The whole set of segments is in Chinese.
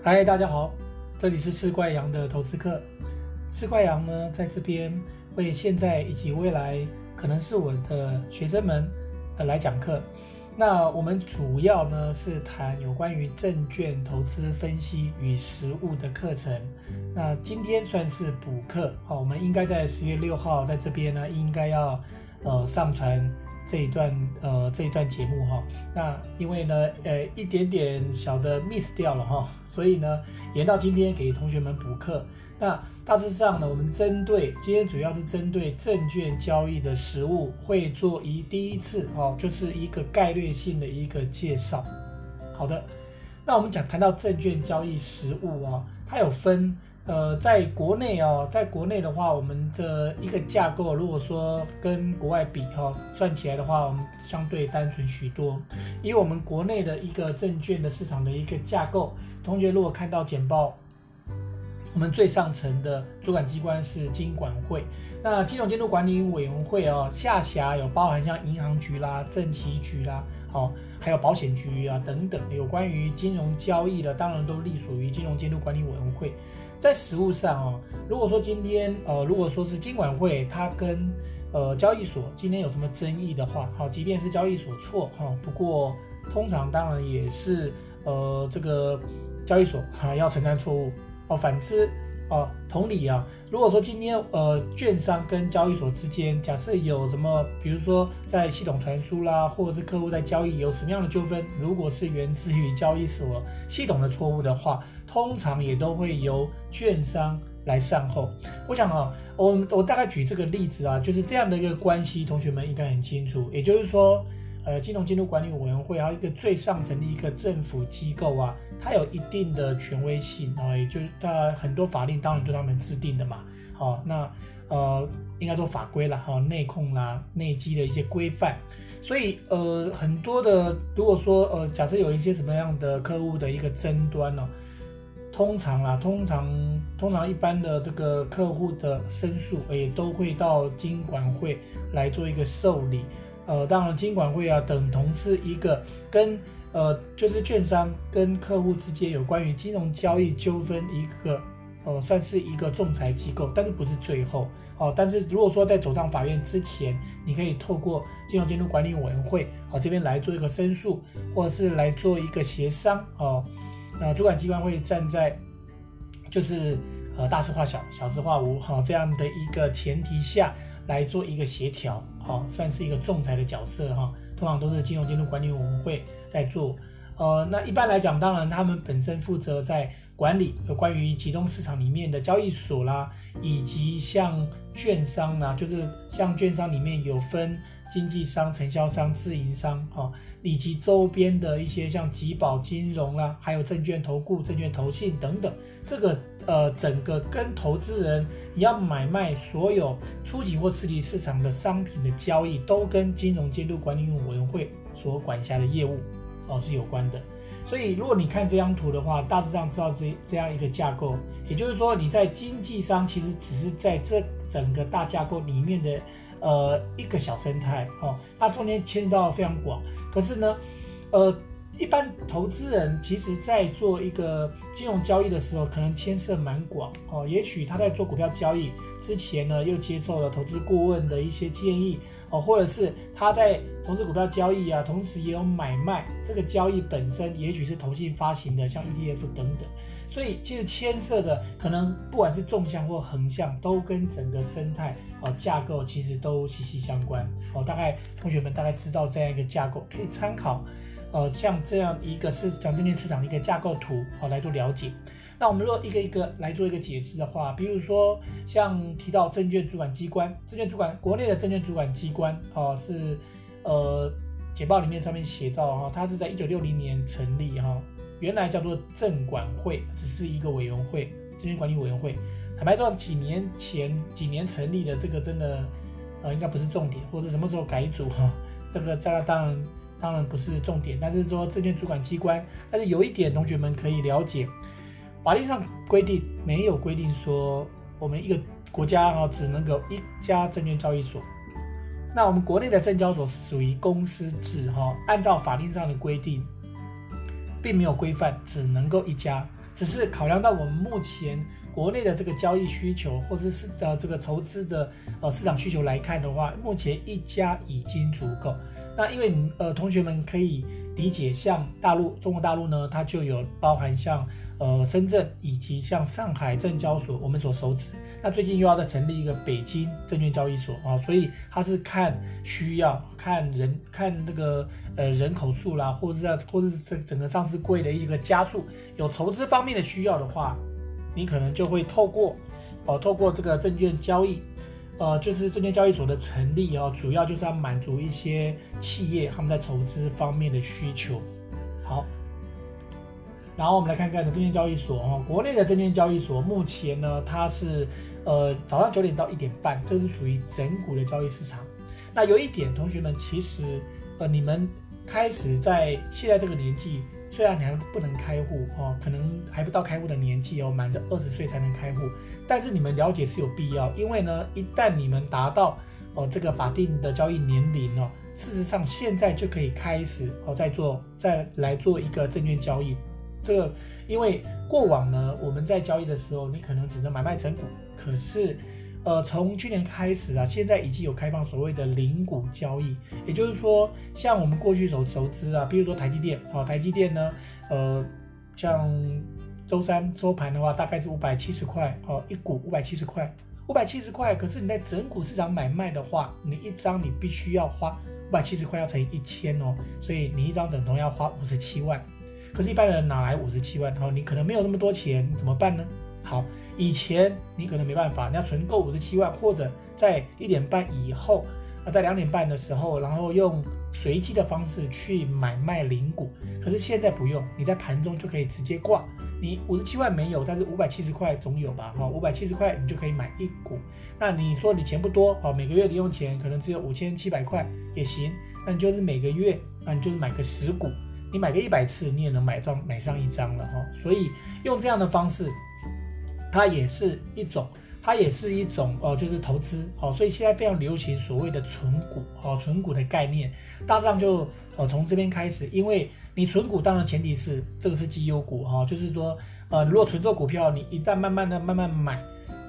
嗨，大家好，这里是吃怪羊的投资课。吃怪羊呢，在这边为现在以及未来可能是我的学生们呃来讲课。那我们主要呢是谈有关于证券投资分析与实务的课程。那今天算是补课，好，我们应该在十月六号在这边呢，应该要呃上传。这一段呃这一段节目哈，那因为呢呃一点点小的 miss 掉了哈，所以呢延到今天给同学们补课。那大致上呢，我们针对今天主要是针对证券交易的实务会做一第一次哦，就是一个概略性的一个介绍。好的，那我们讲谈到证券交易实务啊，它有分。呃，在国内哦，在国内的话，我们这一个架构，如果说跟国外比哈，算起来的话，我们相对单纯许多。以我们国内的一个证券的市场的一个架构，同学如果看到简报，我们最上层的主管机关是金管会，那金融监督管理委员会哦，下辖有包含像银行局啦、证期局啦，好，还有保险局啊等等，有关于金融交易的，当然都隶属于金融监督管理委员会。在实务上哦，如果说今天呃，如果说是监管会它跟呃交易所今天有什么争议的话，好，即便是交易所错哈，不过通常当然也是呃这个交易所还要承担错误哦，反之。哦，同理啊，如果说今天呃，券商跟交易所之间，假设有什么，比如说在系统传输啦，或者是客户在交易有什么样的纠纷，如果是源自于交易所系统的错误的话，通常也都会由券商来善后。我想啊，我我大概举这个例子啊，就是这样的一个关系，同学们应该很清楚，也就是说。呃，金融监督管理委员会还有一个最上层的一个政府机构啊，它有一定的权威性啊，也就是它很多法令当然都他们制定的嘛。好，那呃，应该说法规啦，哈，内控啦、内基的一些规范。所以呃，很多的，如果说呃，假设有一些什么样的客户的一个争端呢，通常啊，通常通常一般的这个客户的申诉也都会到金管会来做一个受理。呃，当然，金管会啊，等同是一个跟呃，就是券商跟客户之间有关于金融交易纠纷一个呃，算是一个仲裁机构，但是不是最后哦。但是如果说在走上法院之前，你可以透过金融监督管理委员会啊这边来做一个申诉，或者是来做一个协商哦。那主管机关会站在就是呃大事化小，小事化无哈这样的一个前提下。来做一个协调，好，算是一个仲裁的角色哈。通常都是金融监督管理委员会在做，呃，那一般来讲，当然他们本身负责在管理有关于集中市场里面的交易所啦，以及像券商啦，就是像券商里面有分。经纪商、承销商、自营商，哈，以及周边的一些像集保金融啦，还有证券投顾、证券投信等等，这个呃，整个跟投资人你要买卖所有初级或次级市场的商品的交易，都跟金融监督管理委员会所管辖的业务哦是有关的。所以，如果你看这张图的话，大致上知道这这样一个架构，也就是说，你在经纪商其实只是在这整个大架构里面的。呃，一个小生态哦，它中间牵涉到非常广。可是呢，呃，一般投资人其实在做一个金融交易的时候，可能牵涉蛮广哦。也许他在做股票交易之前呢，又接受了投资顾问的一些建议哦，或者是他在投资股票交易啊，同时也有买卖这个交易本身，也许是投信发行的，像 ETF 等等。所以其实牵涉的可能不管是纵向或横向，都跟整个生态哦架构其实都息息相关哦。大概同学们大概知道这样一个架构，可以参考呃像这样一个市讲证券市场的一个架构图哦来做了解。那我们如果一个一个来做一个解释的话，比如说像提到证券主管机关，证券主管国内的证券主管机关哦是呃简报里面上面写到哈，它是在一九六零年成立哈。原来叫做证管会，只是一个委员会，证券管理委员会。坦白说，几年前几年成立的这个真的，呃，应该不是重点，或者什么时候改组哈，这个大家当然当然不是重点。但是说证券主管机关，但是有一点同学们可以了解，法律上规定没有规定说我们一个国家哈只能够一家证券交易所。那我们国内的证交所是属于公司制哈，按照法令上的规定。并没有规范，只能够一家只是考量到我们目前国内的这个交易需求，或者是呃这个筹资的呃市场需求来看的话，目前一家已经足够。那因为呃同学们可以理解，像大陆中国大陆呢，它就有包含像呃深圳以及像上海证交所，我们所熟知。那最近又要再成立一个北京证券交易所啊，所以它是看需要，看人看那个呃人口数啦，或者是或者是这整个上市柜的一个加速，有筹资方面的需要的话，你可能就会透过哦透过这个证券交易，呃就是证券交易所的成立哦，主要就是要满足一些企业他们在筹资方面的需求。好。然后我们来看看证券交易所哦，国内的证券交易所目前呢，它是呃早上九点到一点半，这是属于整股的交易市场。那有一点，同学们其实呃你们开始在现在这个年纪，虽然你还不能开户哦，可能还不到开户的年纪哦，满着二十岁才能开户，但是你们了解是有必要，因为呢，一旦你们达到哦、这个法定的交易年龄哦，事实上现在就可以开始哦再做再来做一个证券交易。这个，因为过往呢，我们在交易的时候，你可能只能买卖整股。可是，呃，从去年开始啊，现在已经有开放所谓的零股交易，也就是说，像我们过去所熟知啊，比如说台积电，哦，台积电呢，呃，像周三收盘的话，大概是五百七十块，哦，一股五百七十块，五百七十块。可是你在整股市场买卖的话，你一张你必须要花五百七十块，要乘以一千哦，所以你一张等同要花五十七万。可是，一般人哪来五十七万？哦，你可能没有那么多钱，怎么办呢？好，以前你可能没办法，你要存够五十七万，或者在一点半以后，啊，在两点半的时候，然后用随机的方式去买卖零股。可是现在不用，你在盘中就可以直接挂。你五十七万没有，但是五百七十块总有吧？哈，五百七十块你就可以买一股。那你说你钱不多，哦，每个月零用钱可能只有五千七百块也行，那你就是每个月，那你就是买个十股。你买个一百次，你也能买上买上一张了哈。所以用这样的方式，它也是一种，它也是一种哦，就是投资哦。所以现在非常流行所谓的存股哦，存股的概念，大致上就呃从这边开始。因为你存股，当然前提是这个是绩优股哈，就是说呃，如果存做股票，你一旦慢慢的慢慢买，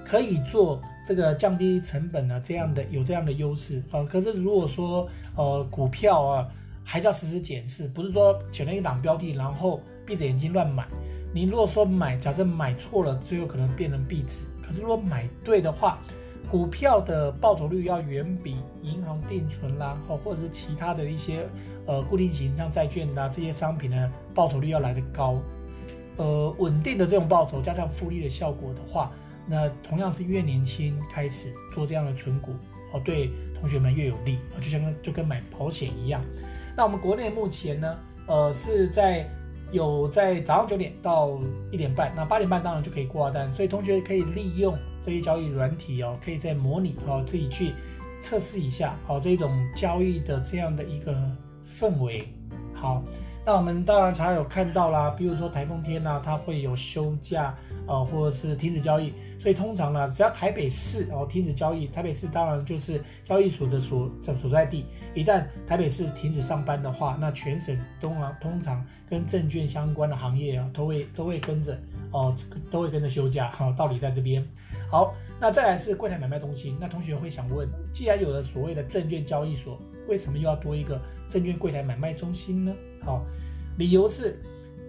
可以做这个降低成本的，这样的有这样的优势啊。可是如果说呃股票啊，还是要实时检视，不是说选了一档标的，然后闭着眼睛乱买。你如果说买，假设买错了，最后可能变成壁纸。可是如果买对的话，股票的报酬率要远比银行定存啦，或者是其他的一些呃固定型像债券啦这些商品的报酬率要来得高。呃，稳定的这种报酬加上复利的效果的话，那同样是越年轻开始做这样的存股哦，对同学们越有利，就像就跟买保险一样。那我们国内目前呢，呃，是在有在早上九点到一点半，那八点半当然就可以挂单，所以同学可以利用这些交易软体哦，可以在模拟哦，自己去测试一下哦，这种交易的这样的一个氛围。好，那我们当然常有看到啦，比如说台风天呐，它会有休假呃，或者是停止交易。所以通常呢，只要台北市哦停止交易，台北市当然就是交易所的所在所在地。一旦台北市停止上班的话，那全省通常通常跟证券相关的行业啊，都会都会跟着哦，都会跟着休假。好，道理在这边。好，那再来是柜台买卖中心。那同学会想问，既然有了所谓的证券交易所，为什么又要多一个证券柜台买卖中心呢？好，理由是。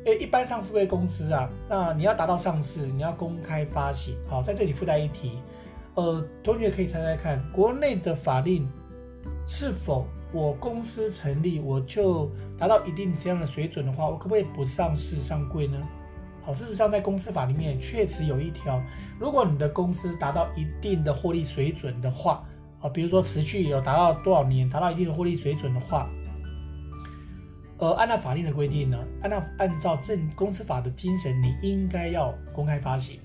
诶，一般上市柜公司啊，那你要达到上市，你要公开发行。好，在这里附带一提，呃，同学可以猜猜看，国内的法令是否我公司成立我就达到一定这样的水准的话，我可不可以不上市上柜呢？好，事实上在公司法里面确实有一条，如果你的公司达到一定的获利水准的话，啊，比如说持续有达到多少年，达到一定的获利水准的话。呃，按照法令的规定呢，按照按照证公司法的精神，你应该要公开发行，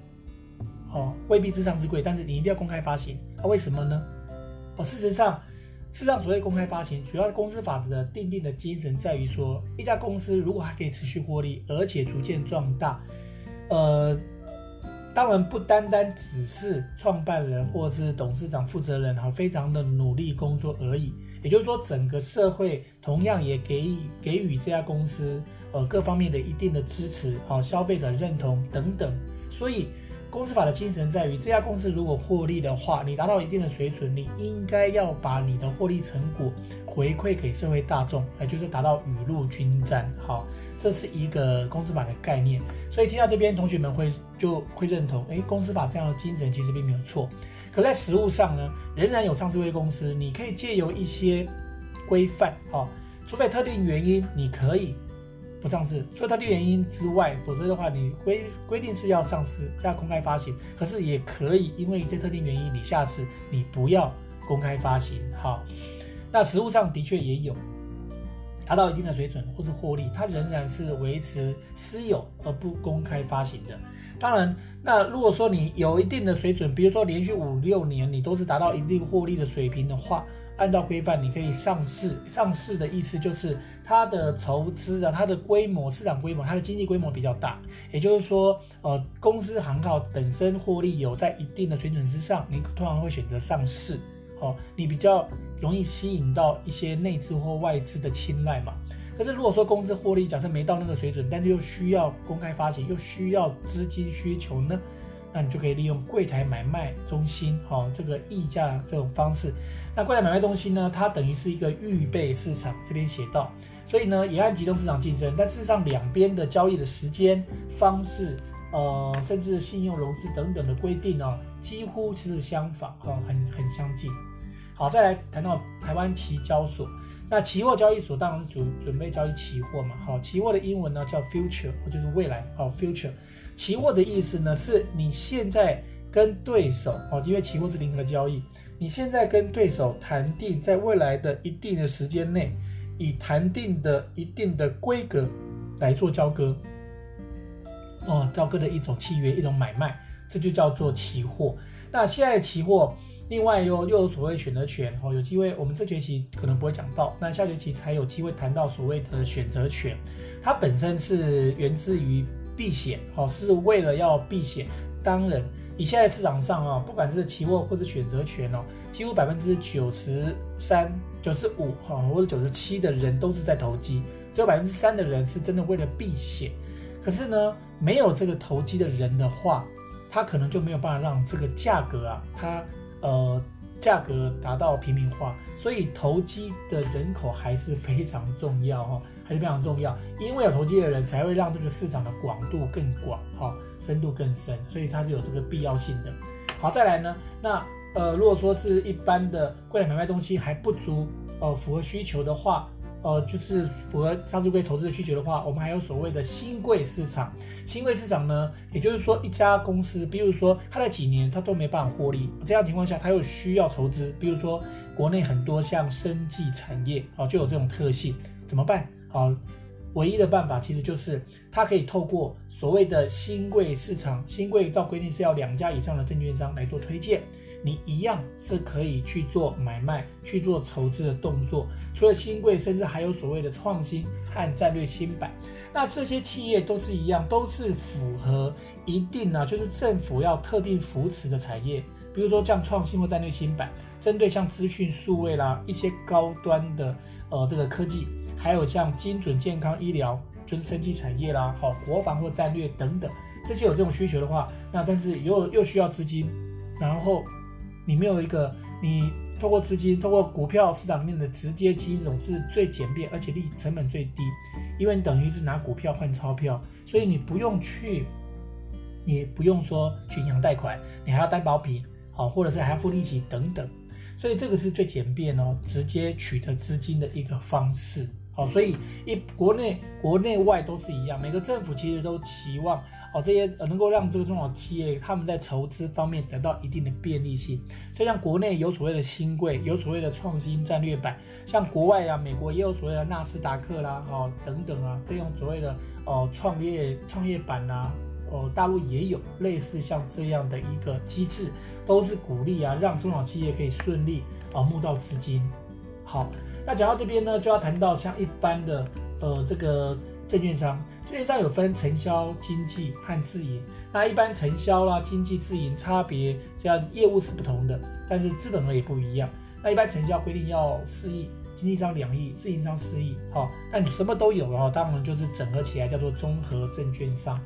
哦，未必至上之贵，但是你一定要公开发行。那、啊、为什么呢？哦，事实上，事实上所谓公开发行，主要公司法的定定的精神在于说，一家公司如果还可以持续获利，而且逐渐壮大，呃，当然不单单只是创办人或是董事长负责人哈，非常的努力工作而已。也就是说，整个社会同样也给予给予这家公司呃各方面的一定的支持，好、消费者认同等等。所以，公司法的精神在于，这家公司如果获利的话，你达到一定的水准，你应该要把你的获利成果回馈给社会大众，也就是达到雨露均沾。好，这是一个公司法的概念。所以听到这边，同学们会就会认同，诶，公司法这样的精神其实并没有错。可在实务上呢，仍然有上市柜公司，你可以借由一些规范，哈，除非特定原因，你可以不上市。除了特定原因之外，否则的话，你规规定是要上市，要公开发行。可是也可以因为一些特定原因，你下市，你不要公开发行，哈。那实务上的确也有达到一定的水准或是获利，它仍然是维持私有而不公开发行的。当然，那如果说你有一定的水准，比如说连续五六年你都是达到一定获利的水平的话，按照规范你可以上市。上市的意思就是它的筹资啊，它的规模、市场规模、它的经济规模比较大。也就是说，呃，公司行号本身获利有在一定的水准之上，你通常会选择上市。好、哦，你比较容易吸引到一些内资或外资的青睐嘛。可是如果说公司获利假设没到那个水准，但是又需要公开发行，又需要资金需求呢，那你就可以利用柜台买卖中心，好，这个溢价这种方式。那柜台买卖中心呢，它等于是一个预备市场，这边写到，所以呢也按集中市场竞争，但事实上两边的交易的时间、方式，呃，甚至信用融资等等的规定呢，几乎其实相仿，哈，很很相近。好，再来谈到台湾期交所。那期货交易所当然是准准备交易期货嘛，好，期货的英文呢叫 future，就是未来，好，future。期货的意思呢是你现在跟对手，哦，因为期货是零和交易，你现在跟对手谈定，在未来的一定的时间内，以谈定的一定的规格来做交割，哦，交割的一种契约，一种买卖，这就叫做期货。那现在期货。另外又又有所谓选择权哦，有机会我们这学期可能不会讲到，那下学期才有机会谈到所谓的选择权。它本身是源自于避险哦，是为了要避险。当然，以现在市场上啊，不管是期货或者选择权哦，几乎百分之九十三、九十五哈或者九十七的人都是在投机，只有百分之三的人是真的为了避险。可是呢，没有这个投机的人的话，他可能就没有办法让这个价格啊，它。呃，价格达到平民化，所以投机的人口还是非常重要哈，还是非常重要，因为有投机的人才会让这个市场的广度更广哈，深度更深，所以它是有这个必要性的。好，再来呢，那呃，如果说是一般的柜台买卖东西还不足，呃，符合需求的话。呃，就是符合上市柜投资的需求的话，我们还有所谓的新贵市场。新贵市场呢，也就是说一家公司，比如说它在几年它都没办法获利，这样情况下它又需要筹资，比如说国内很多像生技产业啊，就有这种特性，怎么办？好，唯一的办法其实就是它可以透过所谓的新贵市场，新贵照规定是要两家以上的证券商来做推荐。你一样是可以去做买卖、去做筹资的动作。除了新贵，甚至还有所谓的创新和战略新版。那这些企业都是一样，都是符合一定啊，就是政府要特定扶持的产业。比如说像创新或战略新版，针对像资讯数位啦，一些高端的呃这个科技，还有像精准健康医疗，就是生技产业啦，好国防或战略等等，这些有这种需求的话，那但是又又需要资金，然后。你没有一个，你透过资金，透过股票市场里面的直接金融是最简便，而且利成本最低，因为你等于是拿股票换钞票，所以你不用去，你不用说去银行贷款，你还要担保品，好，或者是还要付利息等等，所以这个是最简便哦，直接取得资金的一个方式。好，所以一国内国内外都是一样，每个政府其实都期望哦这些呃能够让这个中小企业他们在筹资方面得到一定的便利性。所以像国内有所谓的新贵，有所谓的创新战略版，像国外啊，美国也有所谓的纳斯达克啦，哦等等啊，这种所谓的哦创业创业板啊，哦大陆也有类似像这样的一个机制，都是鼓励啊让中小企业可以顺利啊募到资金。好。那讲到这边呢，就要谈到像一般的呃这个证券商，证券商有分承销、经纪和自营。那一般承销啦、经纪、自营差别，这样业务是不同的，但是资本额也不一样。那一般承销规定要四亿，经纪商两亿，自营商四亿，好，那你什么都有，然后当然就是整合起来叫做综合证券商，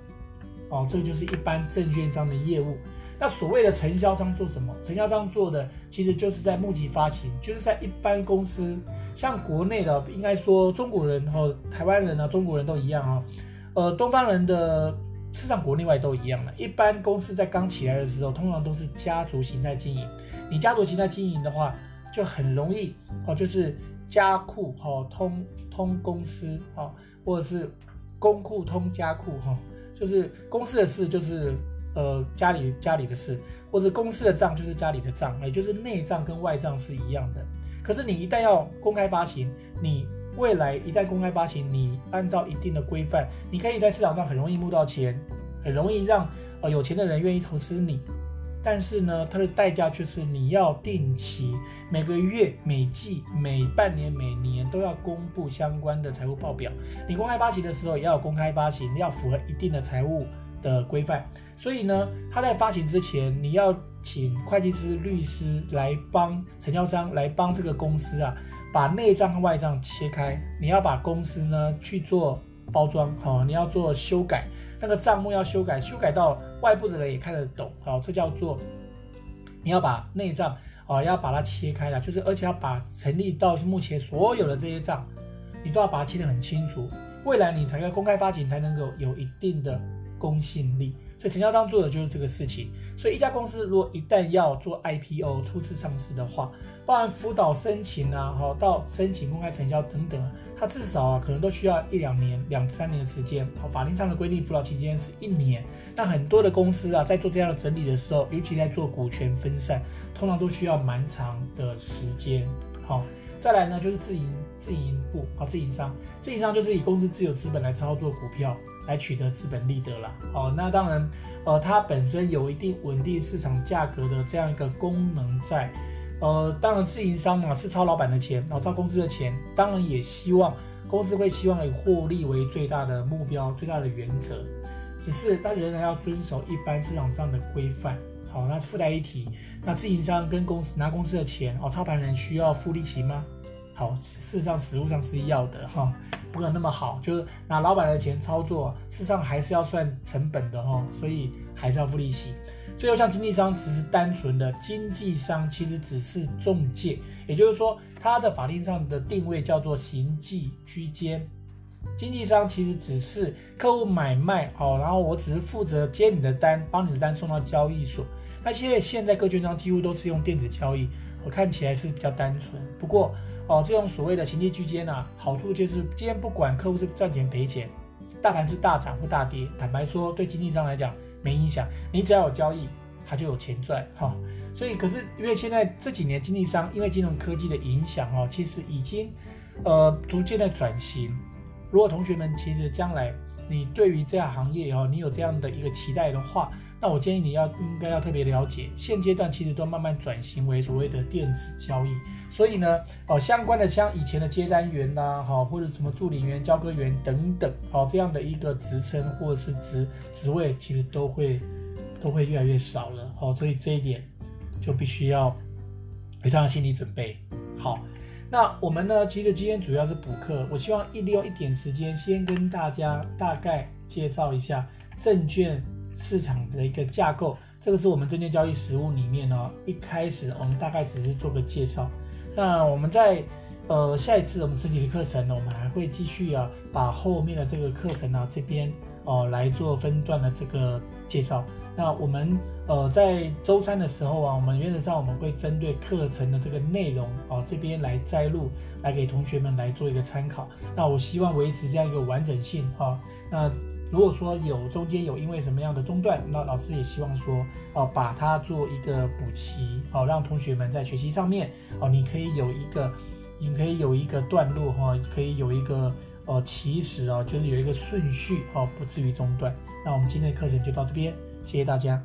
哦，这就是一般证券商的业务。那所谓的承销商做什么？承销商做的其实就是在募集发行，就是在一般公司，像国内的，应该说中国人和台湾人啊，中国人都一样啊，呃，东方人的市场国内外都一样的。一般公司在刚起来的时候，通常都是家族形态经营。你家族形态经营的话，就很容易哦，就是家库哈通通公司啊，或者是公库通家库哈，就是公司的事就是。呃，家里家里的事，或者公司的账就是家里的账，也就是内账跟外账是一样的。可是你一旦要公开发行，你未来一旦公开发行，你按照一定的规范，你可以在市场上很容易募到钱，很容易让呃有钱的人愿意投资你。但是呢，它的代价就是你要定期每个月、每季、每半年、每年都要公布相关的财务报表。你公开发行的时候也要公开发行，要符合一定的财务的规范，所以呢，他在发行之前，你要请会计师、律师来帮承销商来帮这个公司啊，把内账和外账切开。你要把公司呢去做包装，好，你要做修改，那个账目要修改，修改到外部的人也看得懂，好，这叫做你要把内账啊要把它切开了，就是而且要把成立到目前所有的这些账，你都要把它切得很清楚，未来你才要公开发行才能够有一定的。公信力，所以承销商做的就是这个事情。所以一家公司如果一旦要做 IPO 初次上市的话，包含辅导申请啊，好到申请公开承销等等，它至少啊可能都需要一两年、两三年的时间。好，法律上的规定辅导期间是一年。那很多的公司啊在做这样的整理的时候，尤其在做股权分散，通常都需要蛮长的时间。好，再来呢就是自营自营部啊，自营商，自营商就是以公司自有资本来操作股票。来取得资本利得了，哦，那当然，呃，它本身有一定稳定市场价格的这样一个功能在，呃，当然自营商嘛是操老板的钱，然后操公司的钱，当然也希望公司会希望以获利为最大的目标、最大的原则，只是他仍然要遵守一般市场上的规范。好，那附带一提，那自营商跟公司拿公司的钱，哦，操盘人需要付利息吗？好，事实上实物上是要的哈。不可能那么好，就是拿老板的钱操作，事实上还是要算成本的哈，所以还是要付利息。最后，像经纪商只是单纯的经纪商，其实只是中介，也就是说，它的法定上的定位叫做行纪居间。经纪商其实只是客户买卖好，然后我只是负责接你的单，帮你的单送到交易所。那现在现在各券商几乎都是用电子交易，我看起来是比较单纯。不过，哦，这种所谓的情绪居间啊，好处就是今天不管客户是赚钱赔钱，大盘是大涨或大跌，坦白说对经纪商来讲没影响，你只要有交易，他就有钱赚哈、哦。所以可是因为现在这几年经纪商因为金融科技的影响哦，其实已经呃逐渐的转型。如果同学们其实将来你对于这样行业哦，你有这样的一个期待的话，那我建议你要应该要特别了解，现阶段其实都慢慢转型为所谓的电子交易，所以呢，哦，相关的像以前的接单员呐、啊，哈，或者什么助理员、交割员等等，好，这样的一个职称或者是职职位，其实都会都会越来越少了，好，所以这一点就必须要有这样的心理准备。好，那我们呢，其实今天主要是补课，我希望一利用一点时间，先跟大家大概介绍一下证券。市场的一个架构，这个是我们证券交易实务里面呢，一开始我们大概只是做个介绍。那我们在呃下一次我们实体的课程呢，我们还会继续啊，把后面的这个课程呢这边哦来做分段的这个介绍。那我们呃在周三的时候啊，我们原则上我们会针对课程的这个内容哦这边来摘录，来给同学们来做一个参考。那我希望维持这样一个完整性哈。那如果说有中间有因为什么样的中断，那老师也希望说，哦，把它做一个补齐，哦，让同学们在学习上面，哦，你可以有一个，你可以有一个段落，哈，可以有一个，哦，起始哦，就是有一个顺序，哦，不至于中断。那我们今天的课程就到这边，谢谢大家。